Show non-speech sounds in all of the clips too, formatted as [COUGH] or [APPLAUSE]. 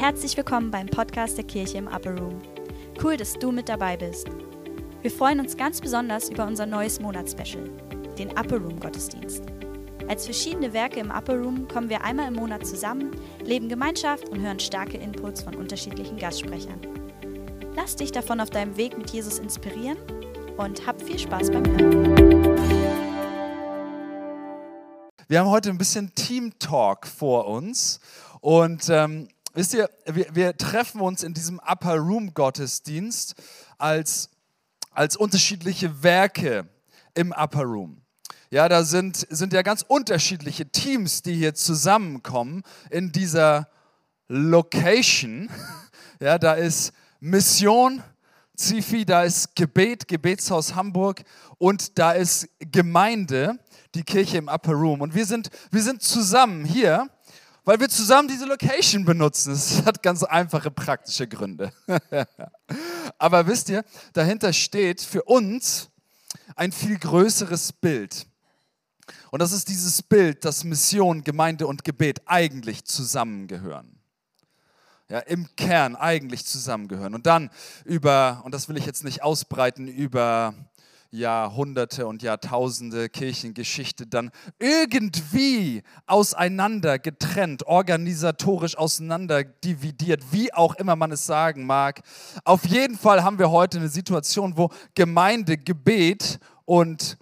Herzlich willkommen beim Podcast der Kirche im Upper Room. Cool, dass du mit dabei bist. Wir freuen uns ganz besonders über unser neues Monatsspecial, den Upper Room Gottesdienst. Als verschiedene Werke im Upper Room kommen wir einmal im Monat zusammen, leben Gemeinschaft und hören starke Inputs von unterschiedlichen Gastsprechern. Lass dich davon auf deinem Weg mit Jesus inspirieren und hab viel Spaß beim Hören. Wir haben heute ein bisschen Team Talk vor uns und ähm, wisst ihr, wir, wir, treffen uns in diesem Upper Room Gottesdienst als, als unterschiedliche Werke im Upper Room. Ja, da sind, sind ja ganz unterschiedliche Teams, die hier zusammenkommen in dieser Location. [LAUGHS] Ja, da ist Mission, Zifi, da ist Gebet, Gebetshaus Hamburg und da ist Gemeinde, die Kirche im Upper Room. Und wir sind, wir sind zusammen hier, weil wir zusammen diese Location benutzen. Das hat ganz einfache praktische Gründe. [LAUGHS] Aber wisst ihr, dahinter steht für uns ein viel größeres Bild. Und das ist dieses Bild, dass Mission, Gemeinde und Gebet eigentlich zusammengehören. Ja, im Kern eigentlich zusammengehören. Und dann über, und das will ich jetzt nicht ausbreiten, über Jahrhunderte und Jahrtausende Kirchengeschichte dann irgendwie auseinander getrennt, organisatorisch auseinander dividiert, wie auch immer man es sagen mag. Auf jeden Fall haben wir heute eine Situation, wo Gemeinde, Gebet und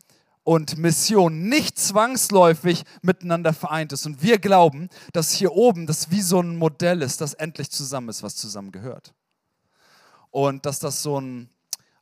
und Mission nicht zwangsläufig miteinander vereint ist. Und wir glauben, dass hier oben das wie so ein Modell ist, das endlich zusammen ist, was zusammengehört. Und dass das so ein,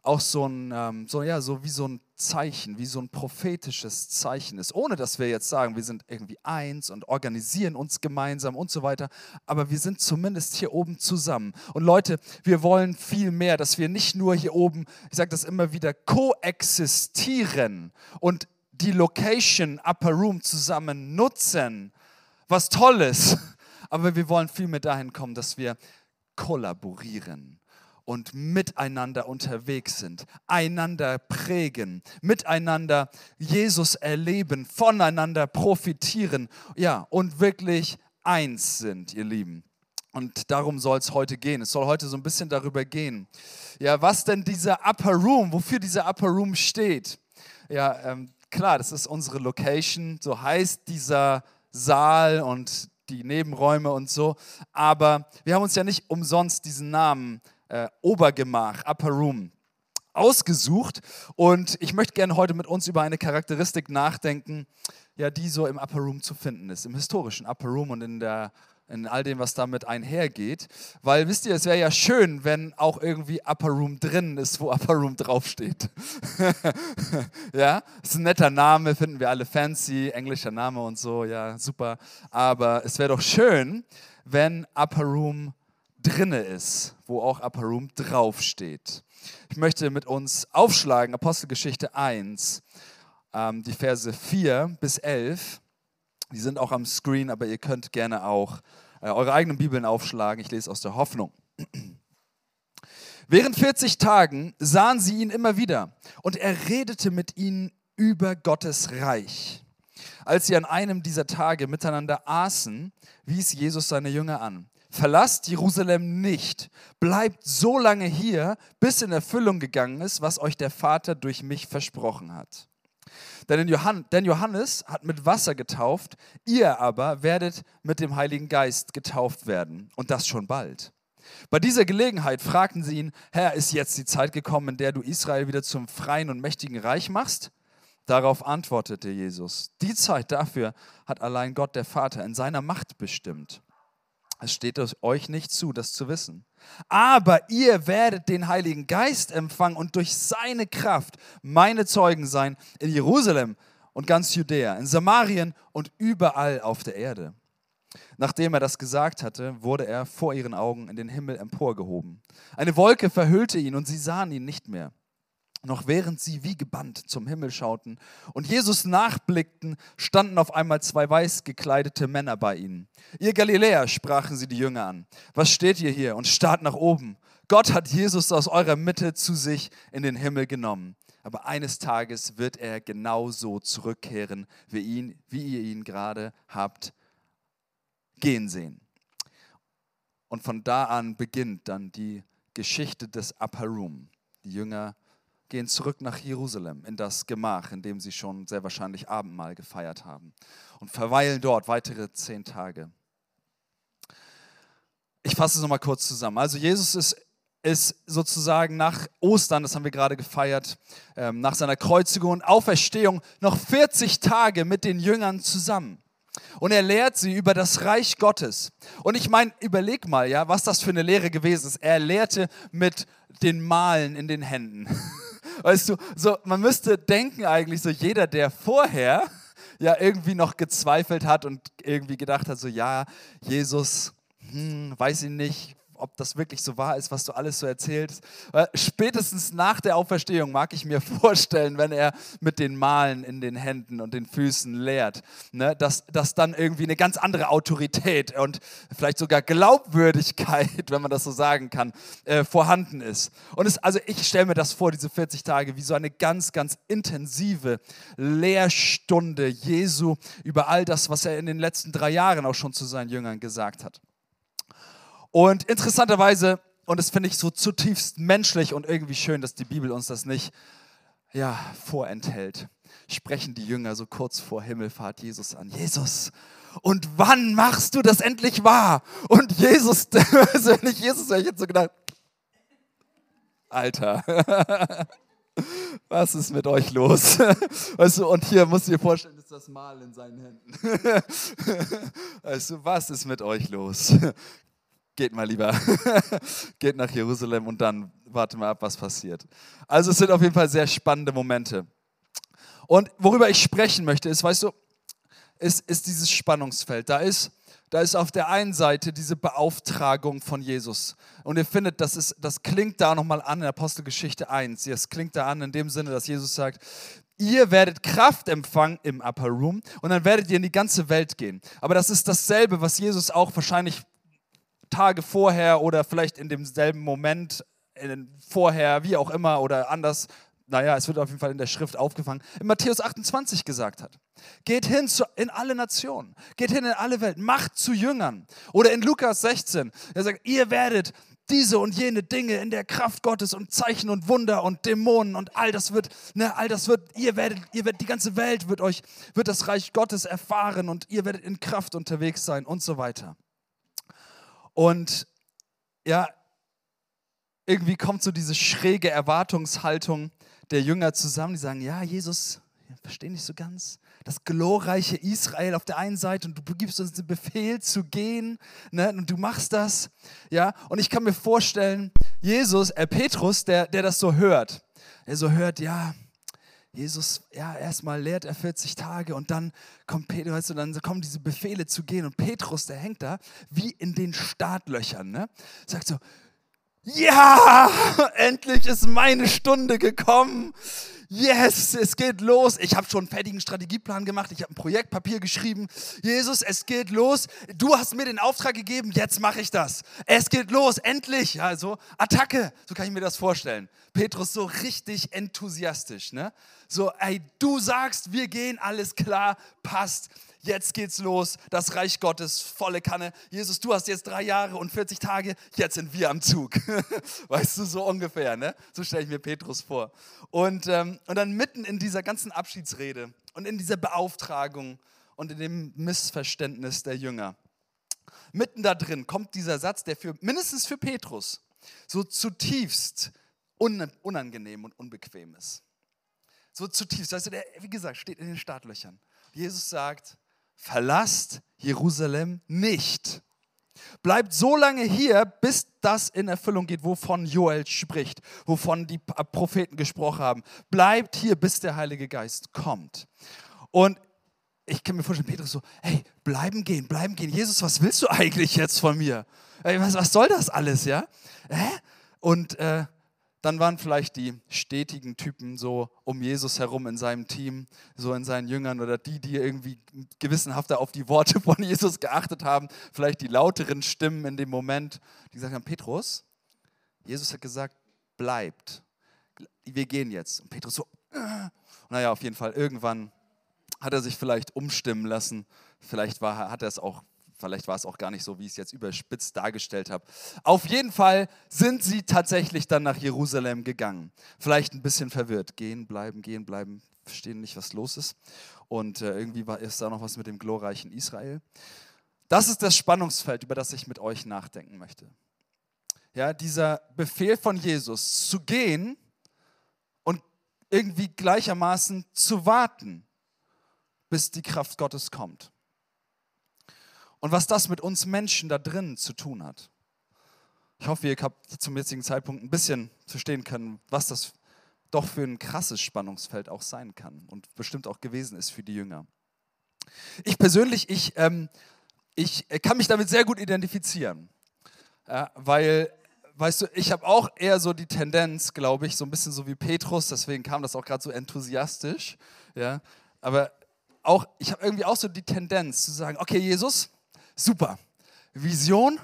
auch so ein, ähm, so, ja, so wie so ein Zeichen, wie so ein prophetisches Zeichen ist. Ohne dass wir jetzt sagen, wir sind irgendwie eins und organisieren uns gemeinsam und so weiter. Aber wir sind zumindest hier oben zusammen. Und Leute, wir wollen viel mehr, dass wir nicht nur hier oben, ich sage das immer wieder, koexistieren und die Location Upper Room zusammen nutzen. Was Tolles. [LAUGHS] Aber wir wollen viel mehr dahin kommen, dass wir kollaborieren und miteinander unterwegs sind, einander prägen, miteinander Jesus erleben, voneinander profitieren, ja, und wirklich eins sind, ihr Lieben. Und darum soll es heute gehen. Es soll heute so ein bisschen darüber gehen, ja, was denn dieser Upper Room, wofür dieser Upper Room steht. Ja, ähm, klar, das ist unsere Location, so heißt dieser Saal und die Nebenräume und so. Aber wir haben uns ja nicht umsonst diesen Namen äh, Obergemach, Upper Room, ausgesucht. Und ich möchte gerne heute mit uns über eine Charakteristik nachdenken, ja, die so im Upper Room zu finden ist, im historischen Upper Room und in der in all dem, was damit einhergeht. Weil wisst ihr, es wäre ja schön, wenn auch irgendwie Upper Room drin ist, wo Upper Room draufsteht. [LAUGHS] ja, ist ein netter Name, finden wir alle fancy, englischer Name und so, ja, super. Aber es wäre doch schön, wenn Upper Room drinne ist, wo auch Upper Room draufsteht. Ich möchte mit uns aufschlagen, Apostelgeschichte 1, ähm, die Verse 4 bis 11. Die sind auch am Screen, aber ihr könnt gerne auch äh, eure eigenen Bibeln aufschlagen. Ich lese aus der Hoffnung. Während 40 Tagen sahen sie ihn immer wieder und er redete mit ihnen über Gottes Reich. Als sie an einem dieser Tage miteinander aßen, wies Jesus seine Jünger an. Verlasst Jerusalem nicht. Bleibt so lange hier, bis in Erfüllung gegangen ist, was euch der Vater durch mich versprochen hat. Denn, Johannes hat mit Wasser getauft, ihr aber werdet mit dem Heiligen Geist getauft werden. Und das schon bald. Bei dieser Gelegenheit fragten sie ihn, Herr, ist jetzt die Zeit gekommen, in der du Israel wieder zum freien und mächtigen Reich machst? Darauf antwortete Jesus, die Zeit dafür hat allein Gott der Vater in seiner Macht bestimmt. Es steht euch nicht zu, das zu wissen. Aber ihr werdet den Heiligen Geist empfangen und durch seine Kraft meine Zeugen sein in Jerusalem und ganz Judäa, in Samarien und überall auf der Erde. Nachdem er das gesagt hatte, wurde er vor ihren Augen in den Himmel emporgehoben. Eine Wolke verhüllte ihn und sie sahen ihn nicht mehr noch während sie wie gebannt zum Himmel schauten und Jesus nachblickten, standen auf einmal zwei weiß gekleidete Männer bei ihnen. Ihr Galiläer, sprachen sie die Jünger an, was steht ihr hier und starrt nach oben? Gott hat Jesus aus eurer Mitte zu sich in den Himmel genommen. Aber eines Tages wird er genauso zurückkehren, wie, ihn, wie ihr ihn gerade habt gehen sehen. Und von da an beginnt dann die Geschichte des Upper Room. Die Jünger gehen zurück nach Jerusalem in das Gemach, in dem sie schon sehr wahrscheinlich Abendmahl gefeiert haben und verweilen dort weitere zehn Tage. Ich fasse es nochmal kurz zusammen. Also Jesus ist, ist sozusagen nach Ostern, das haben wir gerade gefeiert, ähm, nach seiner Kreuzigung und Auferstehung noch 40 Tage mit den Jüngern zusammen. Und er lehrt sie über das Reich Gottes. Und ich meine, überleg mal, ja, was das für eine Lehre gewesen ist. Er lehrte mit den Malen in den Händen. [LAUGHS] Weißt du, so, man müsste denken eigentlich, so jeder, der vorher ja irgendwie noch gezweifelt hat und irgendwie gedacht hat, so ja, Jesus, hm, weiß ich nicht, ob das wirklich so wahr ist, was du alles so erzählst. Spätestens nach der Auferstehung mag ich mir [LAUGHS] vorstellen, wenn er mit den Malen in den Händen und den Füßen lehrt, ne, dass, dass dann irgendwie eine ganz andere Autorität und vielleicht sogar Glaubwürdigkeit, [LAUGHS] wenn man das so sagen kann, äh, vorhanden ist. Und es, also ich stelle mir das vor, diese 40 Tage, wie so eine ganz, ganz intensive Lehrstunde Jesu über all das, was er in den letzten drei Jahren auch schon zu seinen Jüngern gesagt hat. Und interessanterweise, und das finde ich so zutiefst menschlich und irgendwie schön, dass die Bibel uns das nicht ja, vorenthält, sprechen die Jünger so kurz vor Himmelfahrt Jesus an. Jesus, und wann machst du das endlich wahr? Und Jesus, [LAUGHS] also wenn ich Jesus wäre, ich jetzt so gedacht, Alter, [LAUGHS] was ist mit euch los? [LAUGHS] Weißt du, und hier musst du dir vorstellen, ist das Mal in seinen Händen. Weißt du, was ist mit euch los? Geht mal lieber, [LAUGHS] geht nach Jerusalem und dann warte mal ab, was passiert. Also es sind auf jeden Fall sehr spannende Momente. Und worüber ich sprechen möchte, ist, weißt du, ist, ist dieses Spannungsfeld. Da ist, da ist auf der einen Seite diese Beauftragung von Jesus. Und ihr findet, das, ist, das klingt da nochmal an in Apostelgeschichte 1. Es klingt da an in dem Sinne, dass Jesus sagt, ihr werdet Kraft empfangen im Upper Room und dann werdet ihr in die ganze Welt gehen. Aber das ist dasselbe, was Jesus auch wahrscheinlich Tage vorher oder vielleicht in demselben Moment vorher, wie auch immer oder anders, naja, es wird auf jeden Fall in der Schrift aufgefangen, in Matthäus 28 gesagt hat. Geht hin zu, in alle Nationen, geht hin in alle Welt, macht zu Jüngern. Oder in Lukas 16, er sagt, ihr werdet diese und jene Dinge in der Kraft Gottes und Zeichen und Wunder und Dämonen und all das wird, ne, all das wird, ihr werdet, ihr werdet, die ganze Welt wird euch, wird das Reich Gottes erfahren und ihr werdet in Kraft unterwegs sein und so weiter. Und ja, irgendwie kommt so diese schräge Erwartungshaltung der Jünger zusammen, die sagen, ja, Jesus, ich verstehe nicht so ganz, das glorreiche Israel auf der einen Seite und du gibst uns den Befehl zu gehen ne, und du machst das. Ja, und ich kann mir vorstellen, Jesus, äh, Petrus, der, der das so hört, der so hört, ja, Jesus, ja, erstmal lehrt er 40 Tage und dann kommt Petrus, weißt du, dann kommen diese Befehle zu gehen und Petrus, der hängt da wie in den Startlöchern, ne? Sagt so, ja, [LAUGHS] endlich ist meine Stunde gekommen yes, es geht los. Ich habe schon einen fertigen Strategieplan gemacht, ich habe ein Projektpapier geschrieben. Jesus, es geht los. Du hast mir den Auftrag gegeben, jetzt mache ich das. Es geht los, endlich. Also Attacke, so kann ich mir das vorstellen. Petrus so richtig enthusiastisch, ne? So, ey, du sagst, wir gehen, alles klar, passt jetzt geht's los, das Reich Gottes, volle Kanne. Jesus, du hast jetzt drei Jahre und 40 Tage, jetzt sind wir am Zug. [LAUGHS] weißt du, so ungefähr, ne? So stelle ich mir Petrus vor. Und, ähm, und dann mitten in dieser ganzen Abschiedsrede und in dieser Beauftragung und in dem Missverständnis der Jünger, mitten da drin kommt dieser Satz, der für mindestens für Petrus so zutiefst unangenehm und unbequem ist. So zutiefst, weißt du, der, wie gesagt, steht in den Startlöchern. Jesus sagt, verlasst Jerusalem nicht. Bleibt so lange hier, bis das in Erfüllung geht, wovon Joel spricht, wovon die Propheten gesprochen haben. Bleibt hier, bis der Heilige Geist kommt. Und ich kann mir vorstellen, Petrus so, hey, bleiben gehen, bleiben gehen. Jesus, was willst du eigentlich jetzt von mir? Hey, was, was soll das alles, ja? Hä? Und äh, dann waren vielleicht die stetigen Typen so um Jesus herum in seinem Team, so in seinen Jüngern oder die, die irgendwie gewissenhafter auf die Worte von [LAUGHS] Jesus geachtet haben, vielleicht die lauteren Stimmen in dem Moment, die gesagt haben, Petrus, Jesus hat gesagt, bleibt, wir gehen jetzt. Und Petrus so, äh. naja, auf jeden Fall, irgendwann hat er sich vielleicht umstimmen lassen, vielleicht war, hat er es auch Vielleicht war es auch gar nicht so, wie ich es jetzt überspitzt dargestellt habe. Auf jeden Fall sind sie tatsächlich dann nach Jerusalem gegangen. Vielleicht ein bisschen verwirrt. Gehen, bleiben, gehen, bleiben, verstehen nicht, was los ist. Und äh, irgendwie war, ist da noch was mit dem glorreichen Israel. Das ist das Spannungsfeld, über das ich mit euch nachdenken möchte. Ja, dieser Befehl von Jesus zu gehen und irgendwie gleichermaßen zu warten, bis die Kraft Gottes kommt. Und was das mit uns Menschen da drinnen zu tun hat. Ich hoffe, ihr habt zum jetzigen Zeitpunkt ein bisschen verstehen können, was das doch für ein krasses Spannungsfeld auch sein kann und bestimmt auch gewesen ist für die Jünger. Ich persönlich, ich, ähm, ich kann mich damit sehr gut identifizieren, ja, weil, weißt du, ich habe auch eher so die Tendenz, glaube ich, so ein bisschen so wie Petrus, deswegen kam das auch gerade so enthusiastisch, ja, aber auch, ich habe irgendwie auch so die Tendenz zu sagen, okay, Jesus, super, Vision,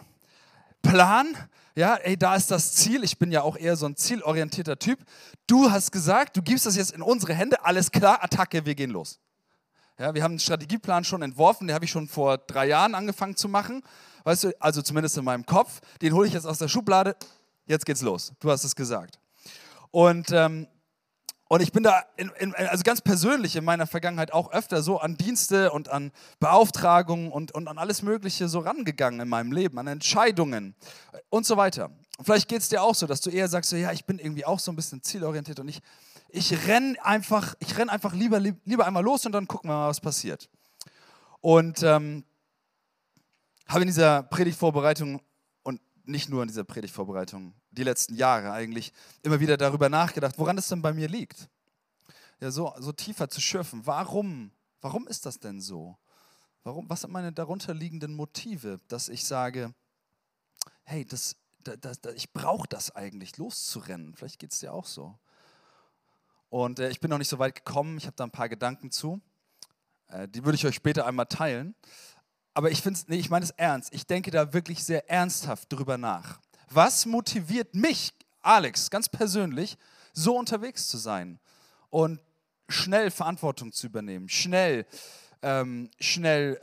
Plan, ja, ey, da ist das Ziel. Ich bin ja auch eher so ein zielorientierter Typ. Du hast gesagt, du gibst das jetzt in unsere Hände. Alles klar, Attacke, wir gehen los. Ja, wir haben einen Strategieplan schon entworfen, den habe ich schon vor drei Jahren angefangen zu machen. Weißt du, also zumindest in meinem Kopf. Den hole ich jetzt aus der Schublade. Jetzt geht's los. Du hast es gesagt. Und ähm, und ich bin da, in, in, also ganz persönlich in meiner Vergangenheit auch öfter so an Dienste und an Beauftragungen und, und an alles Mögliche so rangegangen in meinem Leben, an Entscheidungen und so weiter. Und vielleicht geht es dir auch so, dass du eher sagst, so, ja, ich bin irgendwie auch so ein bisschen zielorientiert und ich, ich renne einfach, renn einfach lieber, lieber einmal los und dann gucken wir mal, was passiert. Und ähm, habe in dieser Predigtvorbereitung nicht nur in dieser Predigtvorbereitung, die letzten Jahre eigentlich, immer wieder darüber nachgedacht, woran es denn bei mir liegt. Ja, so, so tiefer zu schürfen. Warum? Warum ist das denn so? Warum, was sind meine darunterliegenden Motive, dass ich sage, hey, das, das, das ich brauche das eigentlich, loszurennen. Vielleicht geht es dir auch so. Und äh, ich bin noch nicht so weit gekommen, ich habe da ein paar Gedanken zu. Äh, die würde ich euch später einmal teilen. Aber ich finde nee, ich meine es ernst. Ich denke da wirklich sehr ernsthaft drüber nach. Was motiviert mich, Alex, ganz persönlich, so unterwegs zu sein und schnell Verantwortung zu übernehmen, schnell, ähm, schnell,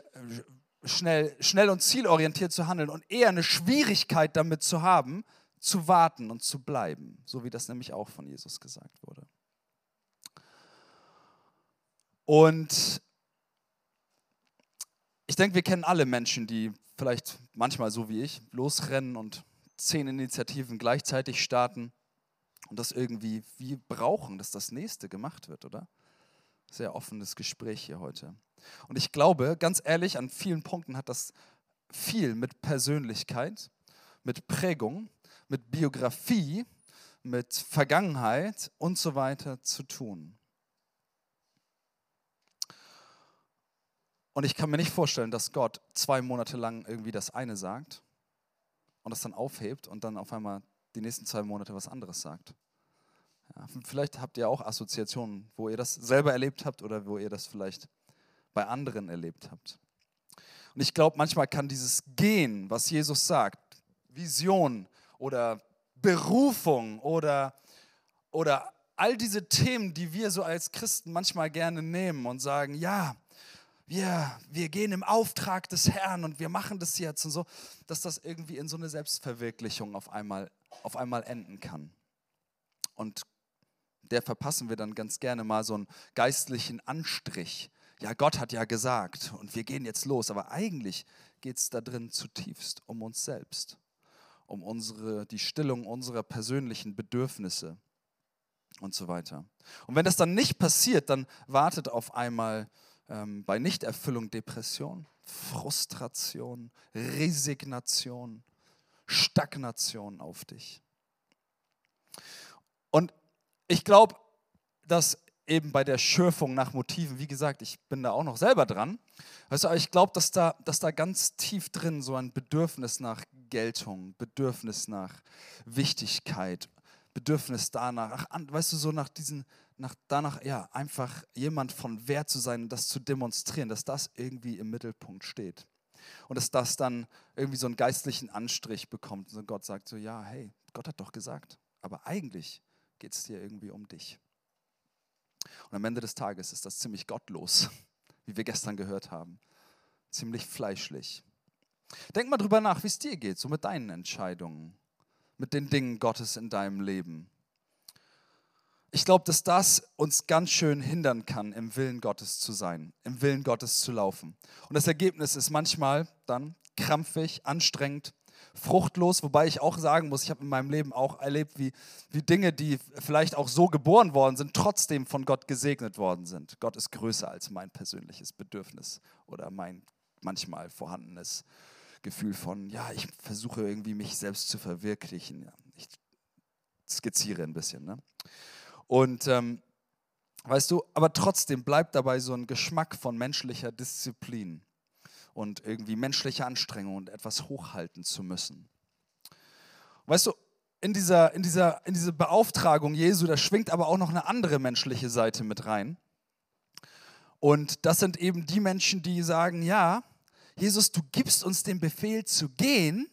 schnell, schnell und zielorientiert zu handeln und eher eine Schwierigkeit damit zu haben, zu warten und zu bleiben, so wie das nämlich auch von Jesus gesagt wurde. Und ich denke, wir kennen alle Menschen, die vielleicht manchmal so wie ich losrennen und zehn Initiativen gleichzeitig starten und das irgendwie wie brauchen, dass das nächste gemacht wird, oder? Sehr offenes Gespräch hier heute. Und ich glaube, ganz ehrlich, an vielen Punkten hat das viel mit Persönlichkeit, mit Prägung, mit Biografie, mit Vergangenheit und so weiter zu tun. Und ich kann mir nicht vorstellen, dass Gott zwei Monate lang irgendwie das eine sagt und das dann aufhebt und dann auf einmal die nächsten zwei Monate was anderes sagt. Ja, vielleicht habt ihr auch Assoziationen, wo ihr das selber erlebt habt oder wo ihr das vielleicht bei anderen erlebt habt. Und ich glaube, manchmal kann dieses Gehen, was Jesus sagt, Vision oder Berufung oder, oder all diese Themen, die wir so als Christen manchmal gerne nehmen und sagen, ja, wir, wir gehen im Auftrag des Herrn und wir machen das jetzt und so, dass das irgendwie in so eine Selbstverwirklichung auf einmal, auf einmal enden kann. Und der verpassen wir dann ganz gerne mal so einen geistlichen Anstrich. Ja, Gott hat ja gesagt und wir gehen jetzt los, aber eigentlich geht es da drin zutiefst um uns selbst, um unsere, die Stillung unserer persönlichen Bedürfnisse und so weiter. Und wenn das dann nicht passiert, dann wartet auf einmal ähm, bei Nichterfüllung Depression, Frustration, Resignation, Stagnation auf dich. Und ich glaube, dass eben bei der Schürfung nach Motiven, wie gesagt, ich bin da auch noch selber dran, weißt du, aber ich glaube, dass da, dass da ganz tief drin so ein Bedürfnis nach Geltung, Bedürfnis nach Wichtigkeit, Bedürfnis danach, ach, weißt du, so nach diesen, nach, danach, ja, einfach jemand von Wert zu sein und das zu demonstrieren, dass das irgendwie im Mittelpunkt steht. Und dass das dann irgendwie so einen geistlichen Anstrich bekommt. Und Gott sagt so, ja, hey, Gott hat doch gesagt, aber eigentlich geht es dir irgendwie um dich. Und am Ende des Tages ist das ziemlich gottlos, [LAUGHS] wie wir gestern gehört haben. Ziemlich fleischlich. Denk mal drüber nach, wie es dir geht, so mit deinen Entscheidungen, mit den Dingen Gottes in deinem Leben. Ich glaube, dass das uns ganz schön hindern kann, im Willen Gottes zu sein, im Willen Gottes zu laufen. Und das Ergebnis ist manchmal dann krampfig, anstrengend, fruchtlos, wobei ich auch sagen muss, ich habe in meinem Leben auch erlebt, wie, wie Dinge, die vielleicht auch so geboren worden sind, trotzdem von Gott gesegnet worden sind. Gott ist größer als mein persönliches Bedürfnis oder mein manchmal vorhandenes Gefühl von, ja, ich versuche irgendwie mich selbst zu verwirklichen. Ich skizziere ein bisschen. Ne? Und ähm, weißt du, aber trotzdem bleibt dabei so ein Geschmack von menschlicher Disziplin und irgendwie menschliche Anstrengung und etwas hochhalten zu müssen. Weißt du, in dieser, in dieser, in diese Beauftragung Jesu, da schwingt aber auch noch eine andere menschliche Seite mit rein. Und das sind eben die Menschen, die sagen, ja, Jesus, du gibst uns den Befehl zu gehen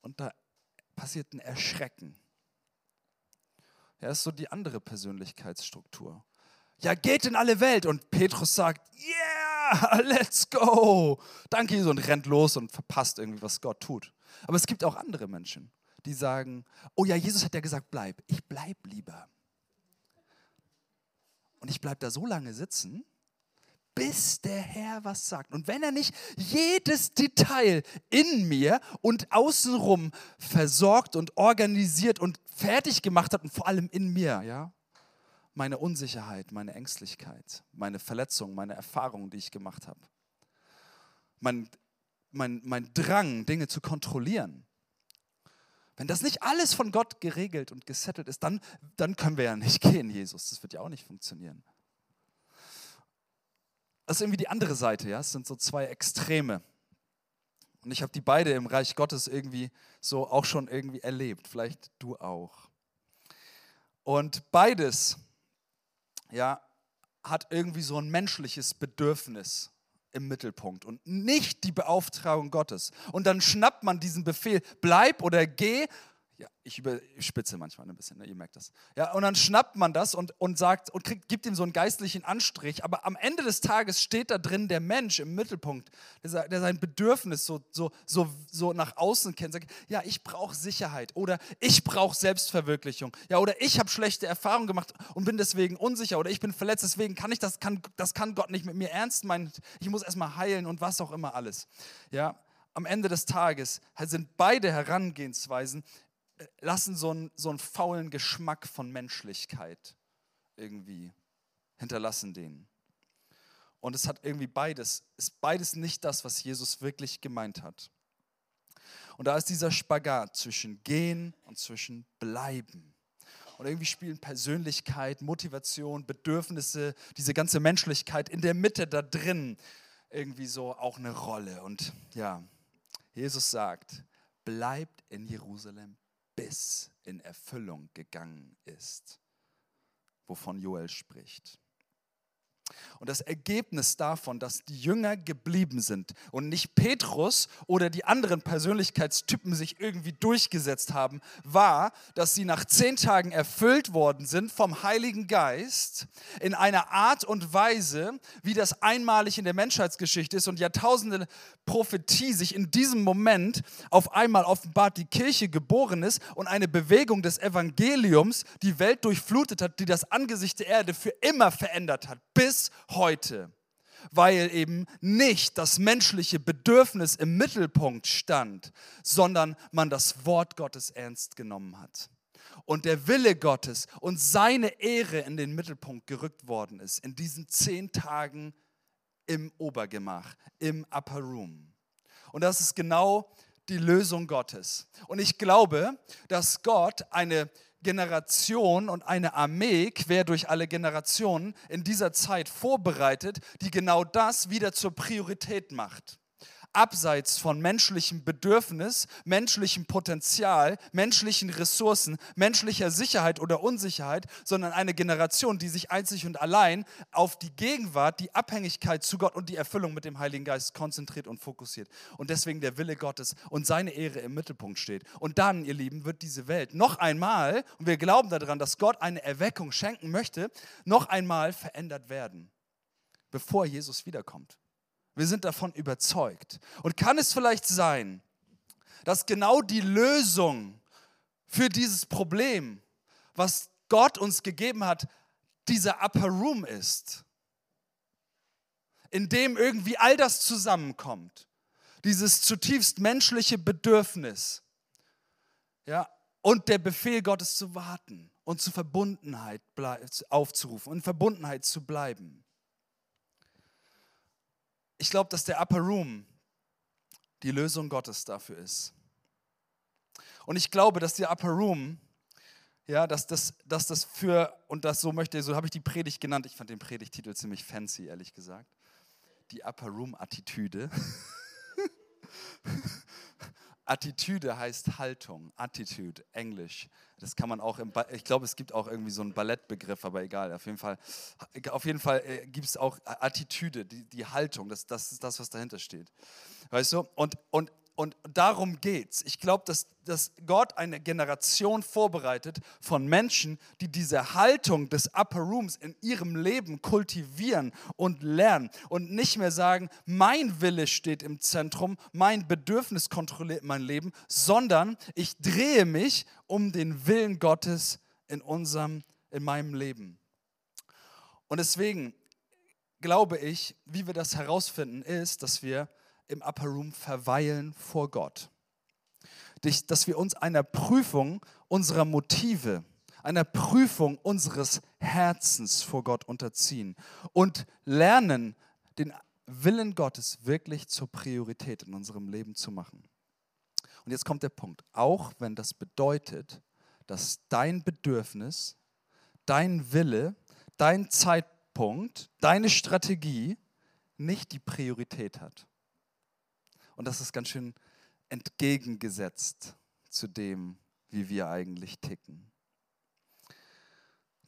und da passiert ein Erschrecken. Ja, ist so die andere Persönlichkeitsstruktur. Ja, geht in alle Welt und Petrus sagt, yeah, [LAUGHS] let's go. Danke, Jesus, und rennt los und verpasst irgendwie, was Gott tut. Aber es gibt auch andere Menschen, die sagen, oh ja, Jesus hat ja gesagt, bleib. Ich bleib lieber. Und ich bleib da so lange sitzen, bis der Herr was sagt. Und wenn er nicht jedes Detail in mir und außenrum versorgt und organisiert und fertig gemacht hat und vor allem in mir, ja, meine Unsicherheit, meine Ängstlichkeit, meine Verletzung, meine Erfahrungen, die ich gemacht habe. Mein, mein, mein Drang, Dinge zu kontrollieren. Wenn das nicht alles von Gott geregelt und gesettelt ist, dann, dann können wir ja nicht [LAUGHS] gehen, Jesus. Das wird ja auch nicht funktionieren. Das ist irgendwie die andere Seite, ja. Es sind so zwei Extreme. Und ich habe die beide im Reich Gottes irgendwie so auch schon irgendwie erlebt. Vielleicht du auch. Und beides ja, hat irgendwie so ein menschliches Bedürfnis im Mittelpunkt und nicht die Beauftragung Gottes. Und dann schnappt man diesen Befehl, bleib oder geh ja, ich überspitze manchmal ein bisschen, ne? ihr merkt das. Ja, und dann schnappt man das und, und sagt und kriegt, gibt ihm so einen geistlichen Anstrich, aber am Ende des Tages steht da drin der Mensch im Mittelpunkt, der, der sein Bedürfnis so, so, so, so nach außen kennt, sagt, ja, ich brauche Sicherheit oder ich brauche Selbstverwirklichung, ja, oder ich habe schlechte Erfahrungen gemacht und bin deswegen unsicher oder ich bin verletzt, deswegen kann ich das, kann, das kann Gott nicht mit mir ernst meinen, ich muss erstmal heilen und was auch immer alles. Ja, am Ende des Tages sind beide Herangehensweisen lassen so einen, so einen faulen Geschmack von Menschlichkeit irgendwie hinterlassen den. Und es hat irgendwie beides, ist beides nicht das, was Jesus wirklich gemeint hat. Und da ist dieser Spagat zwischen gehen und zwischen bleiben. Und irgendwie spielen Persönlichkeit, Motivation, Bedürfnisse, diese ganze Menschlichkeit in der Mitte da drin irgendwie so auch eine Rolle. Und ja, Jesus sagt, bleibt in Jerusalem, bis in Erfüllung gegangen ist, wovon Joel spricht. Und das Ergebnis davon, dass die Jünger geblieben sind und nicht Petrus oder die anderen Persönlichkeitstypen sich irgendwie durchgesetzt haben, war, dass sie nach zehn Tagen erfüllt worden sind vom Heiligen Geist in einer Art und Weise, wie das einmalig in der Menschheitsgeschichte ist und Jahrtausende Prophetie sich in diesem Moment auf einmal offenbart, die Kirche geboren ist und eine Bewegung des Evangeliums die Welt durchflutet hat, die das Angesicht der Erde für immer verändert hat, heute, weil eben nicht das menschliche Bedürfnis im Mittelpunkt stand, sondern man das Wort Gottes ernst genommen hat. Und der Wille Gottes und seine Ehre in den Mittelpunkt gerückt worden ist, in diesen zehn Tagen im Obergemach, im Upper Room. Und das ist genau die Lösung Gottes. Und ich glaube, dass Gott eine Generation und eine Armee quer durch alle Generationen in dieser Zeit vorbereitet, die genau das wieder zur Priorität macht abseits von menschlichem Bedürfnis, menschlichem Potenzial, menschlichen Ressourcen, menschlicher Sicherheit oder Unsicherheit, sondern eine Generation, die sich einzig und allein auf die Gegenwart, die Abhängigkeit zu Gott und die Erfüllung mit dem Heiligen Geist konzentriert und fokussiert. Und deswegen der Wille Gottes und seine Ehre im Mittelpunkt steht. Und dann, ihr Lieben, wird diese Welt noch einmal, und wir glauben daran, dass Gott eine Erweckung schenken möchte, noch einmal verändert werden, bevor Jesus wiederkommt. Wir sind davon überzeugt. Und kann es vielleicht sein, dass genau die Lösung für dieses Problem, was Gott uns gegeben hat, dieser Upper Room ist, in dem irgendwie all das zusammenkommt, dieses zutiefst menschliche Bedürfnis, ja, und der Befehl Gottes zu warten und zur Verbundenheit aufzurufen und Verbundenheit zu bleiben. Ich glaube, dass der Upper Room die Lösung Gottes dafür ist. Und ich glaube, dass der Upper Room, ja, dass das, dass das für, und das so möchte, so habe ich die Predigt genannt, ich fand den Predigtitel ziemlich fancy, ehrlich gesagt. Die Upper Room-Attitüde. [LAUGHS] Attitüde heißt Haltung, Attitude, Englisch. Das kann man auch im, ba ich glaube, es gibt auch irgendwie so einen Ballettbegriff, aber egal. Auf jeden Fall, Fall äh, gibt es auch Attitüde, die, die Haltung. Das, das ist das, was dahinter steht. Weißt du? Und, und und darum geht's. Ich glaube, dass, dass Gott eine Generation vorbereitet von Menschen, die diese Haltung des Upper Rooms in ihrem Leben kultivieren und lernen und nicht mehr sagen, mein Wille steht im Zentrum, mein Bedürfnis kontrolliert mein Leben, sondern ich drehe mich um den Willen Gottes in unserem, in meinem Leben. Und deswegen glaube ich, wie wir das herausfinden, ist, dass wir im Upper Room verweilen vor Gott. Dass wir uns einer Prüfung unserer Motive, einer Prüfung unseres Herzens vor Gott unterziehen und lernen, den Willen Gottes wirklich zur Priorität in unserem Leben zu machen. Und jetzt kommt der Punkt. Auch wenn das bedeutet, dass dein Bedürfnis, dein Wille, dein Zeitpunkt, deine Strategie nicht die Priorität hat. Und das ist ganz schön entgegengesetzt zu dem, wie wir eigentlich ticken.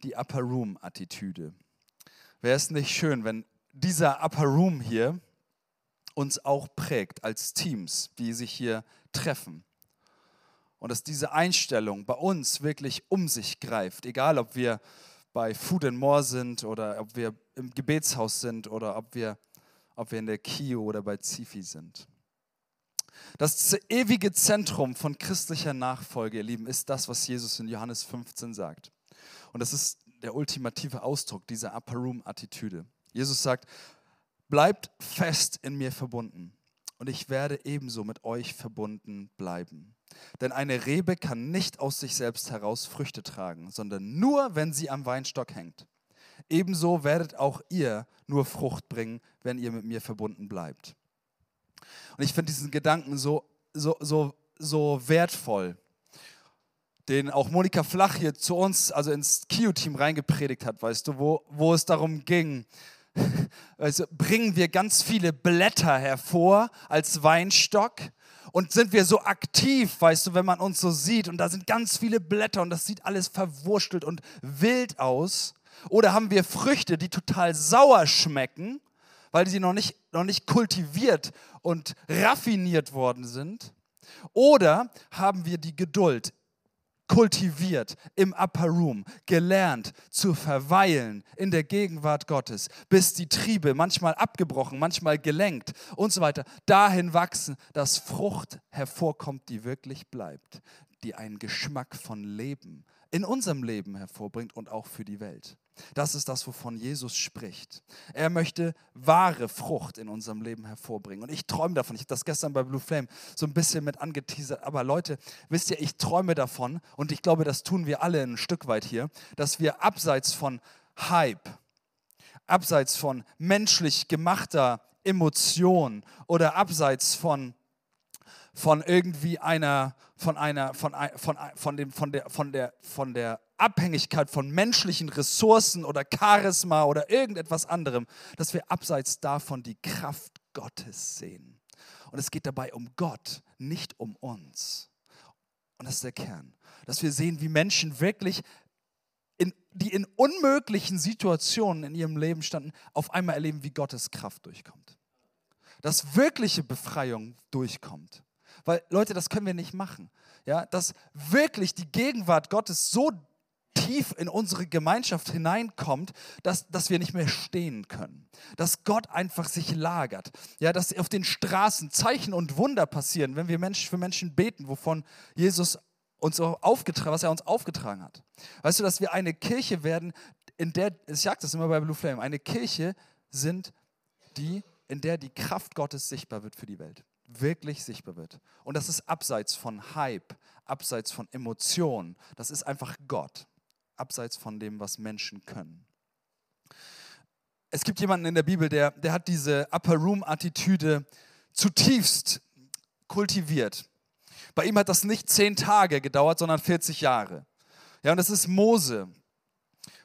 Die Upper Room-Attitüde. Wäre es nicht schön, wenn dieser Upper Room hier uns auch prägt als Teams, die sich hier treffen. Und dass diese Einstellung bei uns wirklich um sich greift, egal ob wir bei Food and More sind oder ob wir im Gebetshaus sind oder ob wir, ob wir in der KIO oder bei Zifi sind. Das ewige Zentrum von christlicher Nachfolge, ihr Lieben, ist das, was Jesus in Johannes 15 sagt. Und das ist der ultimative Ausdruck dieser Upper Room-Attitüde. Jesus sagt, bleibt fest in mir verbunden und ich werde ebenso mit euch verbunden bleiben. Denn eine Rebe kann nicht aus sich selbst heraus Früchte tragen, sondern nur, wenn sie am Weinstock hängt. Ebenso werdet auch ihr nur Frucht bringen, wenn ihr mit mir verbunden bleibt. Und ich finde diesen Gedanken so, so, so, so wertvoll, den auch Monika Flach hier zu uns, also ins Kio-Team reingepredigt hat, weißt du, wo, wo es darum ging, [LAUGHS] also bringen wir ganz viele Blätter hervor als Weinstock und sind wir so aktiv, weißt du, wenn man uns so sieht und da sind ganz viele Blätter und das sieht alles verwurstelt und wild aus. Oder haben wir Früchte, die total sauer schmecken weil sie noch nicht, noch nicht kultiviert und raffiniert worden sind? Oder haben wir die Geduld kultiviert im Upper Room, gelernt zu verweilen in der Gegenwart Gottes, bis die Triebe manchmal abgebrochen, manchmal gelenkt und so weiter, dahin wachsen, dass Frucht hervorkommt, die wirklich bleibt, die einen Geschmack von Leben in unserem Leben hervorbringt und auch für die Welt. Das ist das, wovon Jesus spricht. Er möchte wahre Frucht in unserem Leben hervorbringen. Und ich träume davon. Ich habe das gestern bei Blue Flame so ein bisschen mit angeteasert. Aber Leute, wisst ihr, ich träume davon und ich glaube, das tun wir alle ein Stück weit hier, dass wir abseits von Hype, abseits von menschlich gemachter Emotion oder abseits von von irgendwie einer, von einer, von, von, von, dem, von, der, von, der, von der Abhängigkeit von menschlichen Ressourcen oder Charisma oder irgendetwas anderem, dass wir abseits davon die Kraft Gottes sehen. Und es geht dabei um Gott, nicht um uns. Und das ist der Kern. Dass wir sehen, wie Menschen wirklich, in, die in unmöglichen Situationen in ihrem Leben standen, auf einmal erleben, wie Gottes Kraft durchkommt. Dass wirkliche Befreiung durchkommt. Weil, Leute, das können wir nicht machen. Ja, dass wirklich die Gegenwart Gottes so tief in unsere Gemeinschaft hineinkommt, dass, dass wir nicht mehr stehen können. Dass Gott einfach sich lagert. Ja, dass auf den Straßen Zeichen und Wunder passieren, wenn wir Menschen, für Menschen beten, wovon Jesus uns aufgetragen, was er uns aufgetragen hat. Weißt du, dass wir eine Kirche werden, in der, ich sage das immer bei Blue Flame, eine Kirche sind die, in der die Kraft Gottes sichtbar wird für die Welt. Wirklich sichtbar wird. Und das ist abseits von Hype, abseits von Emotionen. Das ist einfach Gott. Abseits von dem, was Menschen können. Es gibt jemanden in der Bibel, der, der hat diese Upper Room-Attitüde zutiefst kultiviert. Bei ihm hat das nicht zehn Tage gedauert, sondern 40 Jahre. Ja, und das ist Mose.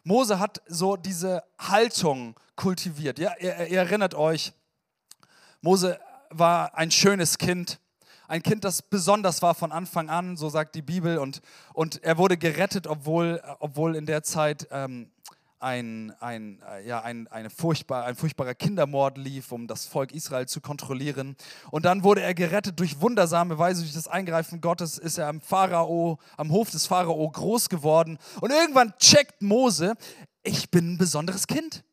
Mose hat so diese Haltung kultiviert. Ja, ihr, ihr erinnert euch, Mose war ein schönes Kind, ein Kind, das besonders war von Anfang an, so sagt die Bibel, und, und er wurde gerettet, obwohl, obwohl in der Zeit ähm, ein, ein, äh, ja, ein, eine furchtbar, ein furchtbarer Kindermord lief, um das Volk Israel zu kontrollieren. Und dann wurde er gerettet durch wundersame Weise, durch das Eingreifen Gottes ist er am Pharao, am Hof des Pharao groß geworden. Und irgendwann checkt Mose, ich bin ein besonderes Kind.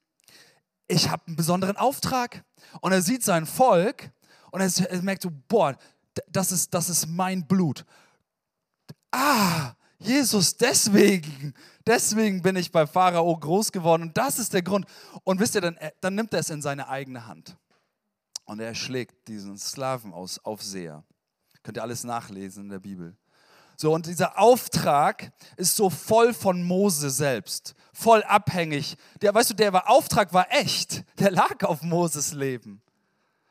Ich habe einen besonderen Auftrag. Und er sieht sein Volk und er, er merkt so, boah, das ist, das ist mein Blut. Ah, Jesus, deswegen, deswegen bin ich bei Pharao groß geworden und das ist der Grund. Und wisst ihr, dann, äh, dann nimmt er es in seine eigene Hand und er schlägt diesen Sklaven aus Aufseher. Könnt ihr alles nachlesen in der Bibel. So, und dieser Auftrag ist so voll von Mose selbst, voll abhängig. Der, weißt du, der Auftrag war echt, der lag auf Moses Leben.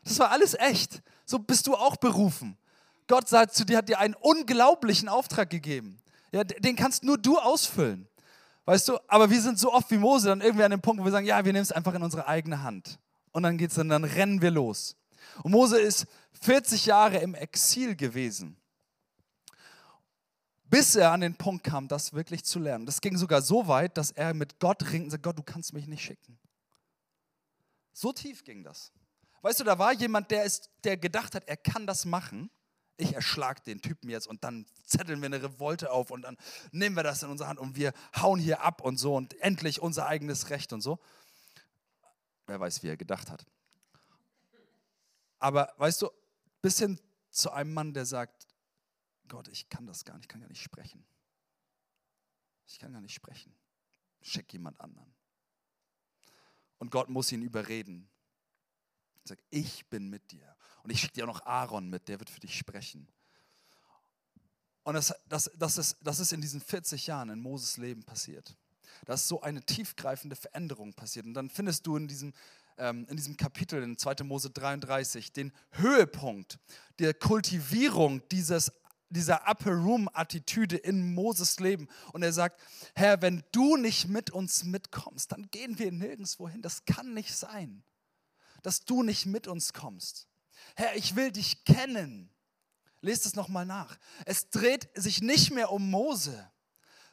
Das war alles echt. So bist du auch berufen. Gott sagt zu dir, hat dir einen unglaublichen Auftrag gegeben. Ja, den kannst nur du ausfüllen. Weißt du, aber wir sind so oft wie Mose dann irgendwie an dem Punkt, wo wir sagen, ja, wir nehmen es einfach in unsere eigene Hand. Und dann geht's dann, dann rennen wir los. Und Mose ist 40 Jahre im Exil gewesen, bis er an den Punkt kam, das wirklich zu lernen. Das ging sogar so weit, dass er mit Gott ringt und sagt, Gott, du kannst mich nicht schicken. So tief ging das. Weißt du, da war jemand, der, ist, der gedacht hat, er kann das machen ich erschlag den Typen jetzt und dann zetteln wir eine Revolte auf und dann nehmen wir das in unsere Hand und wir hauen hier ab und so und endlich unser eigenes Recht und so. Wer weiß, wie er gedacht hat. Aber weißt du, bis hin zu einem Mann, der sagt, Gott, ich kann das gar nicht, ich kann gar nicht sprechen. Ich kann gar nicht sprechen. Schick jemand anderen. Und Gott muss ihn überreden. Er sagt, ich bin mit dir. Und ich schicke dir auch noch Aaron mit, der wird für dich sprechen. Und das, das, das, ist, das ist in diesen 40 Jahren in Moses Leben passiert. Da ist so eine tiefgreifende Veränderung passiert. Und dann findest du in diesem, ähm, in diesem Kapitel, in 2. Mose 33, den Höhepunkt der Kultivierung dieses dieser Upper Room-Attitüde in Moses Leben. Und er sagt, Herr, wenn du nicht mit uns mitkommst, dann gehen wir nirgendwo hin. Das kann nicht sein, dass du nicht mit uns kommst. Herr, ich will dich kennen. Lest es nochmal nach. Es dreht sich nicht mehr um Mose,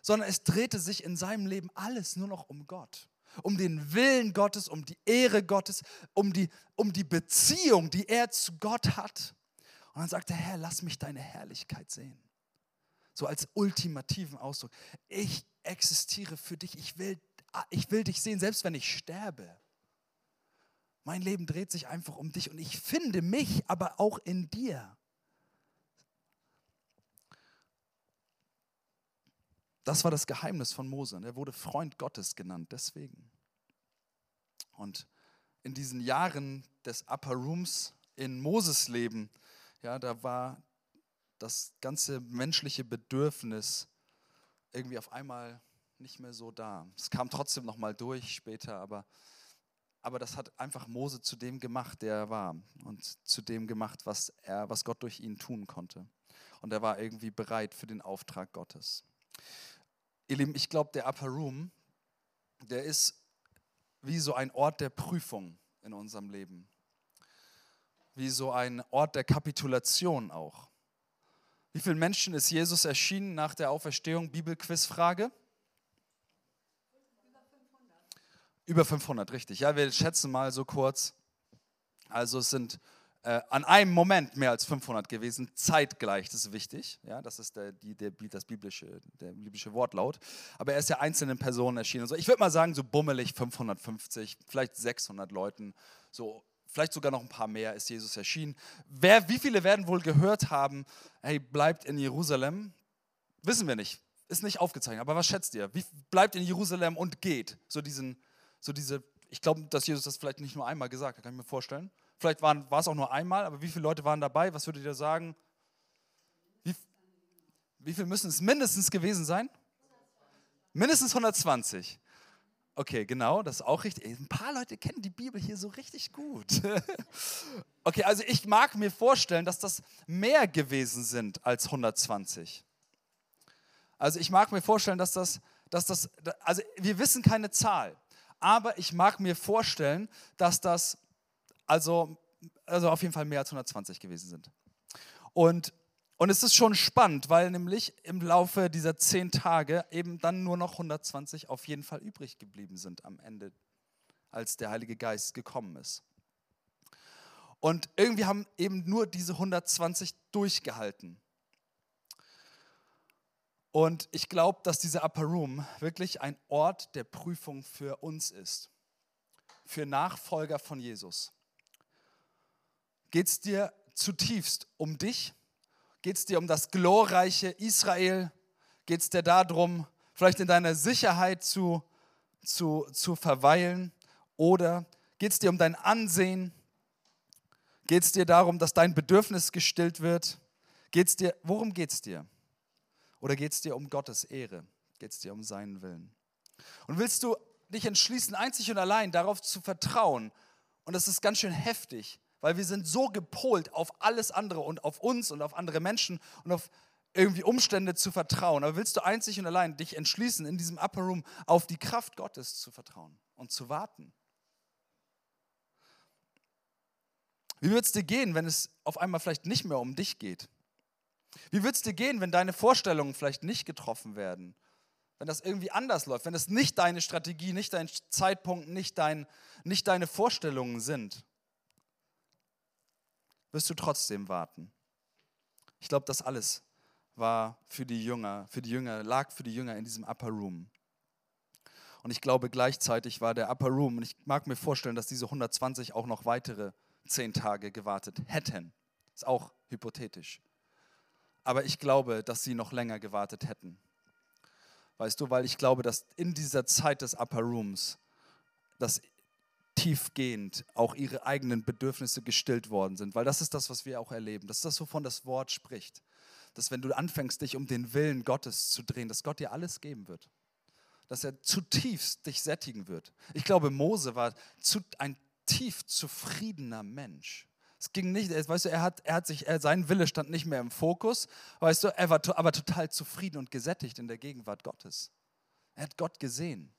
sondern es drehte sich in seinem Leben alles nur noch um Gott. Um den Willen Gottes, um die Ehre Gottes, um die, um die Beziehung, die er zu Gott hat. Und dann sagt er, Herr, lass mich deine Herrlichkeit sehen. So als ultimativen Ausdruck. Ich existiere für dich. Ich will, ich will dich sehen, selbst wenn ich sterbe. Mein Leben dreht sich einfach um dich und ich finde mich aber auch in dir. Das war das Geheimnis von Mose. Er wurde Freund Gottes genannt, deswegen. Und in diesen Jahren des Upper Rooms in Moses Leben, ja, da war das ganze menschliche Bedürfnis irgendwie auf einmal nicht mehr so da. Es kam trotzdem noch mal durch später, aber aber das hat einfach Mose zu dem gemacht, der er war und zu dem gemacht, was er, was Gott durch ihn tun konnte. Und er war irgendwie bereit für den Auftrag Gottes. Ihr Lieben, ich glaube, der Upper Room, der ist wie so ein Ort der Prüfung in unserem Leben. Wie so ein Ort der Kapitulation auch. Wie vielen Menschen ist Jesus erschienen nach der Auferstehung? Bibelquizfrage. Über 500, richtig. Ja, wir schätzen mal so kurz. Also es sind äh, an einem Moment mehr als 500 gewesen, zeitgleich, das ist wichtig, ja, das ist der, die, der, das biblische, der biblische Wortlaut, aber er ist ja einzelnen Personen erschienen. So, ich würde mal sagen, so bummelig 550, vielleicht 600 Leuten, so, vielleicht sogar noch ein paar mehr ist Jesus erschienen. Wer, wie viele werden wohl gehört haben, hey, bleibt in Jerusalem? Wissen wir nicht, ist nicht aufgezeichnet, aber was schätzt ihr? Wie, bleibt in Jerusalem und geht? So diesen, so diese, ich glaube, dass Jesus das vielleicht nicht nur einmal gesagt hat, kann ich mir vorstellen. Vielleicht waren, war es auch nur einmal, aber wie viele Leute waren dabei? Was würdet ihr sagen? Wie, wie viel müssen es mindestens gewesen sein? Mindestens 120. Okay, genau, das ist auch richtig. Ein paar Leute kennen die Bibel hier so richtig gut. [LAUGHS] okay, also ich mag mir vorstellen, dass das mehr gewesen sind als 120. Also ich mag mir vorstellen, dass das, dass das, also wir wissen keine Zahl, aber ich mag mir vorstellen, dass das also, also auf jeden Fall mehr als 120 gewesen sind. Und, und es ist schon spannend, weil nämlich im Laufe dieser zehn Tage eben dann nur noch 120 auf jeden Fall übrig geblieben sind am Ende, als der Heilige Geist gekommen ist. Und irgendwie haben eben nur diese 120 durchgehalten. Und ich glaube, dass dieser Upper Room wirklich ein Ort der Prüfung für uns ist, für Nachfolger von Jesus. Geht es dir zutiefst um dich? Geht es dir um das glorreiche Israel? Geht es dir darum, vielleicht in deiner Sicherheit zu, zu, zu verweilen? Oder geht es dir um dein Ansehen? Geht es dir darum, dass dein Bedürfnis gestillt wird? Geht's dir, worum geht es dir? Oder geht es dir um Gottes Ehre? Geht es dir um seinen Willen? Und willst du dich entschließen, einzig und allein darauf zu vertrauen? Und das ist ganz schön heftig, weil wir sind so gepolt auf alles andere und auf uns und auf andere Menschen und auf irgendwie Umstände zu vertrauen. Aber willst du einzig und allein dich entschließen, in diesem Upper Room auf die Kraft Gottes zu vertrauen und zu warten? Wie wird es dir gehen, wenn es auf einmal vielleicht nicht mehr um dich geht? Wie wird es dir gehen, wenn deine Vorstellungen vielleicht nicht getroffen werden? Wenn das irgendwie anders läuft, wenn es nicht deine Strategie, nicht dein Zeitpunkt, nicht, dein, nicht deine Vorstellungen sind? wirst du trotzdem warten. Ich glaube, das alles war für die Jünger, für die Jünger, lag für die Jünger in diesem Upper Room. Und ich glaube, gleichzeitig war der Upper Room, und ich mag mir vorstellen, dass diese 120 auch noch weitere zehn Tage gewartet hätten. Ist auch hypothetisch. Aber ich glaube, dass sie noch länger gewartet hätten. Weißt du, weil ich glaube, dass in dieser Zeit des Upper Rooms, dass tiefgehend auch ihre eigenen Bedürfnisse gestillt worden sind. Weil das ist das, was wir auch erleben. Das ist das, wovon das Wort spricht. Dass wenn du anfängst, dich um den Willen Gottes zu drehen, dass Gott dir alles geben wird. Dass er zutiefst dich sättigen wird. Ich glaube, Mose war ein tief zufriedener Mensch. Es ging nicht, weißt du, er hat, er hat sich, er, sein Wille stand nicht mehr im Fokus, weißt du, er war aber total zufrieden und gesättigt in der Gegenwart Gottes. Er hat Gott gesehen.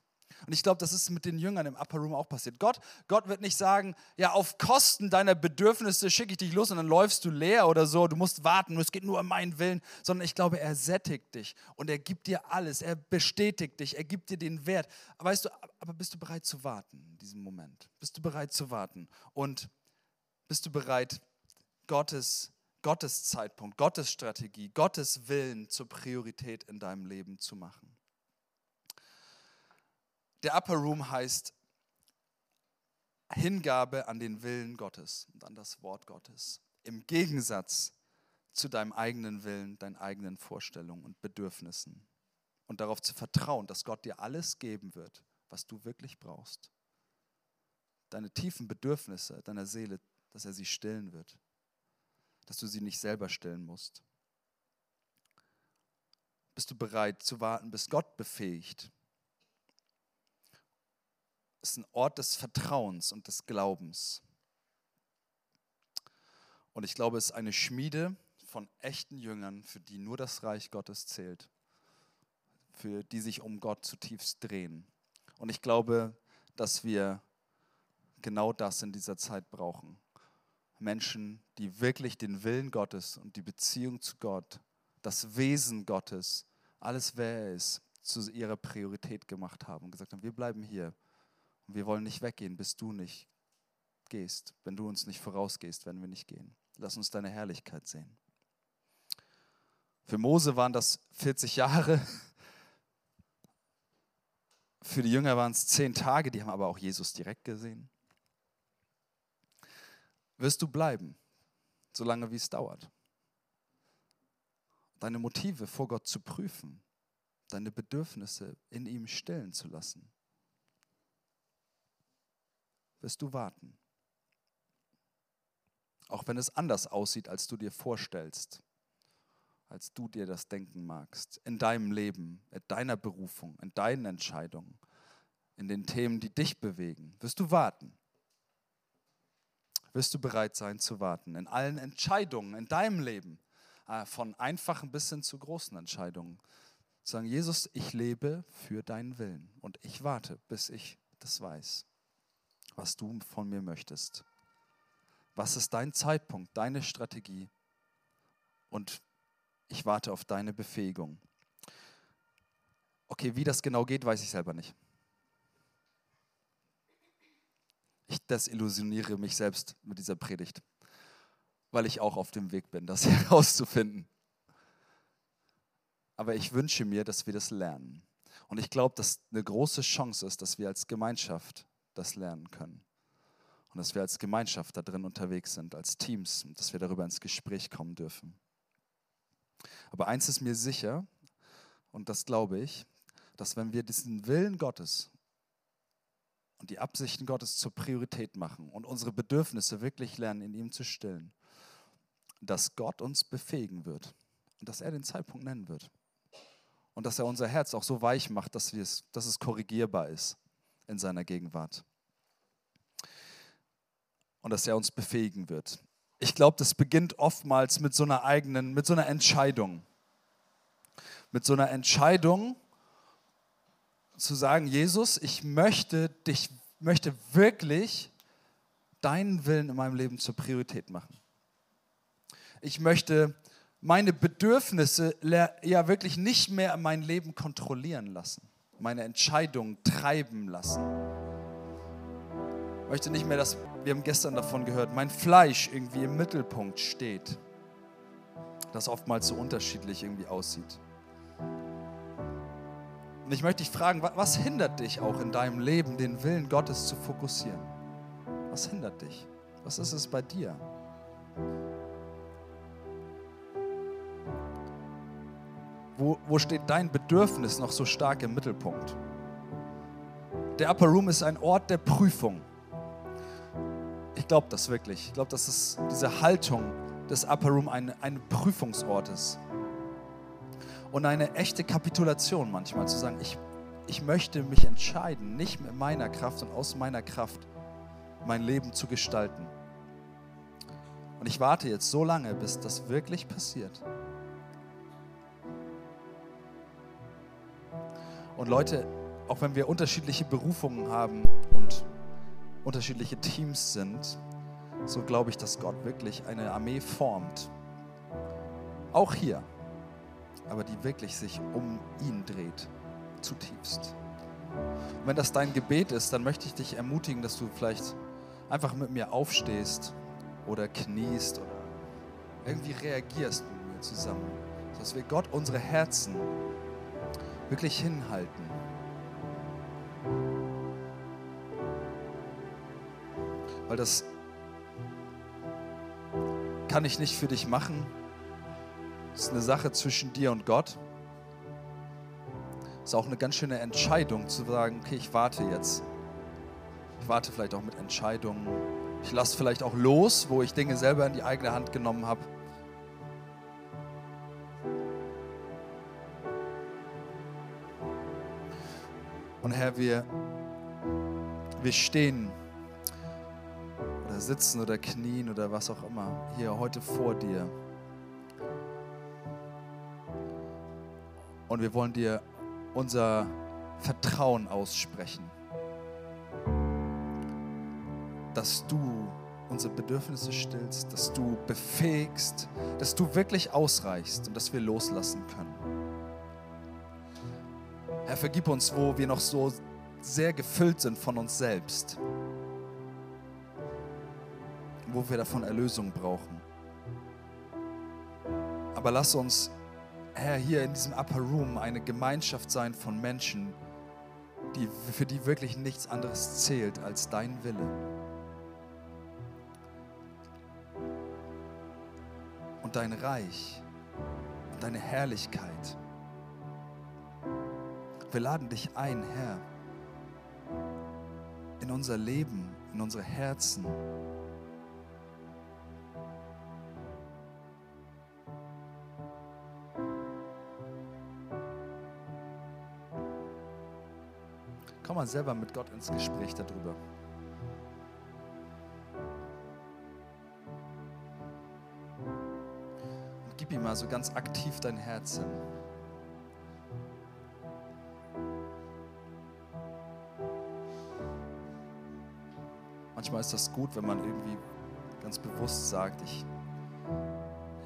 Und ich glaube, das ist mit den Jüngern im Upper Room auch passiert. Gott, Gott wird nicht sagen, ja, auf Kosten deiner Bedürfnisse schicke ich dich los und dann läufst du leer oder so, du musst warten, es geht nur um meinen Willen, sondern ich glaube, er sättigt dich und er gibt dir alles, er bestätigt dich, er gibt dir den Wert. Weißt du, aber bist du bereit zu warten in diesem Moment? Bist du bereit zu warten? Und bist du bereit, Gottes, Gottes Zeitpunkt, Gottes Strategie, Gottes Willen zur Priorität in deinem Leben zu machen? Der Upper Room heißt Hingabe an den Willen Gottes und an das Wort Gottes. Im Gegensatz zu deinem eigenen Willen, deinen eigenen Vorstellungen und Bedürfnissen. Und darauf zu vertrauen, dass Gott dir alles geben wird, was du wirklich brauchst. Deine tiefen Bedürfnisse deiner Seele, dass er sie stillen wird. Dass du sie nicht selber stillen musst. Bist du bereit zu warten, bis Gott befähigt, ist ein Ort des Vertrauens und des Glaubens. Und ich glaube, es ist eine Schmiede von echten Jüngern, für die nur das Reich Gottes zählt, für die sich um Gott zutiefst drehen. Und ich glaube, dass wir genau das in dieser Zeit brauchen. Menschen, die wirklich den Willen Gottes und die Beziehung zu Gott, das Wesen Gottes, alles wer er ist, zu ihrer Priorität gemacht haben und gesagt haben, wir bleiben hier und wir wollen nicht weggehen, bis du nicht gehst. Wenn du uns nicht vorausgehst, werden wir nicht gehen. Lass uns deine Herrlichkeit sehen. Für Mose waren das 40 Jahre. Für die Jünger waren es 10 Tage, die haben aber auch Jesus direkt gesehen. Wirst du bleiben, solange wie es dauert? Deine Motive vor Gott zu prüfen, deine Bedürfnisse in ihm stillen zu lassen. Wirst du warten? Auch wenn es anders aussieht, als du dir vorstellst, als du dir das denken magst, in deinem Leben, in deiner Berufung, in deinen Entscheidungen, in den Themen, die dich bewegen, wirst du warten. Wirst du bereit sein zu warten in allen Entscheidungen in deinem Leben, äh, von einfachen bis hin zu großen Entscheidungen. Sagen, Jesus, ich lebe für deinen Willen und ich warte, bis ich das weiß, was du von mir möchtest. Was ist dein Zeitpunkt, deine Strategie? Und ich warte auf deine Befähigung. Okay, wie das genau geht, weiß ich selber nicht. Ich desillusioniere mich selbst mit dieser Predigt, weil ich auch auf dem Weg bin, das [LAUGHS] herauszufinden. Aber ich wünsche mir, dass wir das lernen. Und ich glaube, dass eine große Chance ist, dass wir als Gemeinschaft das lernen können und dass wir als Gemeinschaft da drin unterwegs sind, als Teams, und dass wir darüber ins Gespräch kommen dürfen. Aber eins ist mir sicher, und das glaube ich, dass wenn wir diesen Willen Gottes und die Absichten Gottes zur Priorität machen und unsere Bedürfnisse wirklich lernen, in ihm zu stillen, dass Gott uns befähigen wird und dass er den Zeitpunkt nennen wird. Und dass er unser Herz auch so weich macht, dass, wir es, dass es korrigierbar ist in seiner Gegenwart und dass er uns befähigen wird. Ich glaube, das beginnt oftmals mit so einer eigenen, mit so einer Entscheidung. Mit so einer Entscheidung zu sagen, Jesus, ich möchte dich, möchte wirklich deinen Willen in meinem Leben zur Priorität machen. Ich möchte meine Bedürfnisse ja wirklich nicht mehr mein Leben kontrollieren lassen, meine Entscheidungen treiben lassen. Ich möchte nicht mehr, dass wir haben gestern davon gehört, mein Fleisch irgendwie im Mittelpunkt steht. Das oftmals so unterschiedlich irgendwie aussieht. Und ich möchte dich fragen, was hindert dich auch in deinem Leben, den Willen Gottes zu fokussieren? Was hindert dich? Was ist es bei dir? Wo, wo steht dein Bedürfnis noch so stark im Mittelpunkt? Der Upper Room ist ein Ort der Prüfung. Ich glaube das wirklich. Ich glaube, dass es diese Haltung des Upper Room ein, ein Prüfungsort ist. Und eine echte Kapitulation manchmal zu sagen, ich, ich möchte mich entscheiden, nicht mit meiner Kraft und aus meiner Kraft mein Leben zu gestalten. Und ich warte jetzt so lange, bis das wirklich passiert. Und Leute, auch wenn wir unterschiedliche Berufungen haben und unterschiedliche Teams sind, so glaube ich, dass Gott wirklich eine Armee formt. Auch hier, aber die wirklich sich um ihn dreht, zutiefst. Und wenn das dein Gebet ist, dann möchte ich dich ermutigen, dass du vielleicht einfach mit mir aufstehst oder kniest oder irgendwie reagierst mit mir zusammen, dass wir Gott unsere Herzen wirklich hinhalten weil das kann ich nicht für dich machen. Ist eine Sache zwischen dir und Gott. Ist auch eine ganz schöne Entscheidung zu sagen, okay, ich warte jetzt. Ich warte vielleicht auch mit Entscheidungen. Ich lasse vielleicht auch los, wo ich Dinge selber in die eigene Hand genommen habe. Und Herr, wir, wir stehen oder sitzen oder knien oder was auch immer hier heute vor dir. Und wir wollen dir unser Vertrauen aussprechen, dass du unsere Bedürfnisse stillst, dass du befähigst, dass du wirklich ausreichst und dass wir loslassen können. Herr, vergib uns, wo wir noch so sehr gefüllt sind von uns selbst wo wir davon Erlösung brauchen. Aber lass uns, Herr, hier in diesem Upper Room eine Gemeinschaft sein von Menschen, die, für die wirklich nichts anderes zählt als dein Wille. Und dein Reich und deine Herrlichkeit. Wir laden dich ein, Herr, in unser Leben, in unsere Herzen. Komm mal selber mit Gott ins Gespräch darüber. Und gib ihm mal so ganz aktiv dein Herz hin. Manchmal ist das gut, wenn man irgendwie ganz bewusst sagt, ich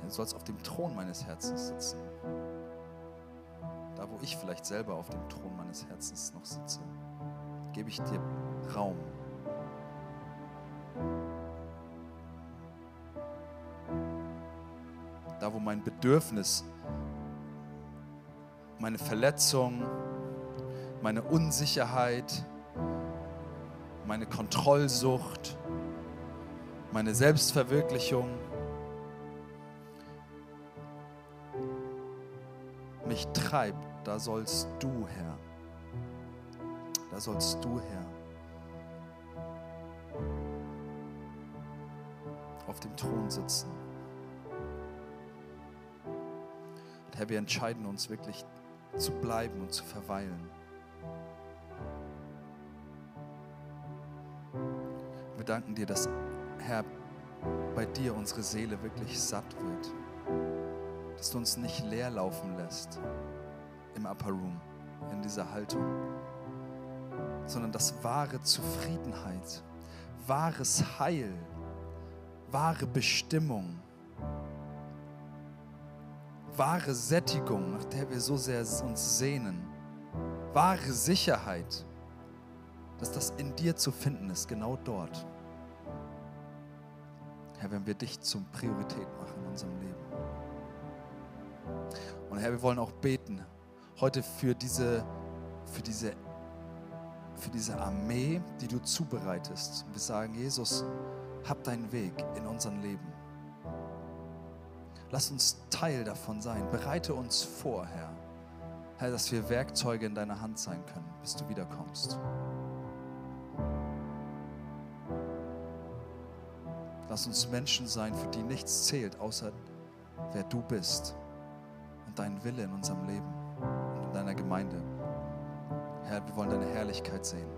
du sollst auf dem Thron meines Herzens sitzen. Da, wo ich vielleicht selber auf dem Thron meines Herzens noch sitze, gebe ich dir Raum. Da, wo mein Bedürfnis, meine Verletzung, meine Unsicherheit, meine Kontrollsucht, meine Selbstverwirklichung mich treibt, da sollst du, Herr, sollst du, Herr, auf dem Thron sitzen. Und Herr, wir entscheiden uns wirklich zu bleiben und zu verweilen. Wir danken dir, dass, Herr, bei dir unsere Seele wirklich satt wird. Dass du uns nicht leer laufen lässt im Upper Room, in dieser Haltung, sondern dass wahre Zufriedenheit, wahres Heil, wahre Bestimmung, wahre Sättigung, nach der wir so sehr uns sehnen, wahre Sicherheit, dass das in dir zu finden ist, genau dort. Herr, wenn wir dich zum Priorität machen in unserem Leben. Und Herr, wir wollen auch beten heute für diese, für diese, für diese Armee, die du zubereitest. Wir sagen, Jesus, hab deinen Weg in unserem Leben. Lass uns Teil davon sein. Bereite uns vor, Herr. Herr, dass wir Werkzeuge in deiner Hand sein können, bis du wiederkommst. Lass uns Menschen sein, für die nichts zählt, außer wer du bist und dein Wille in unserem Leben und in deiner Gemeinde. Herr, wir wollen deine Herrlichkeit sehen.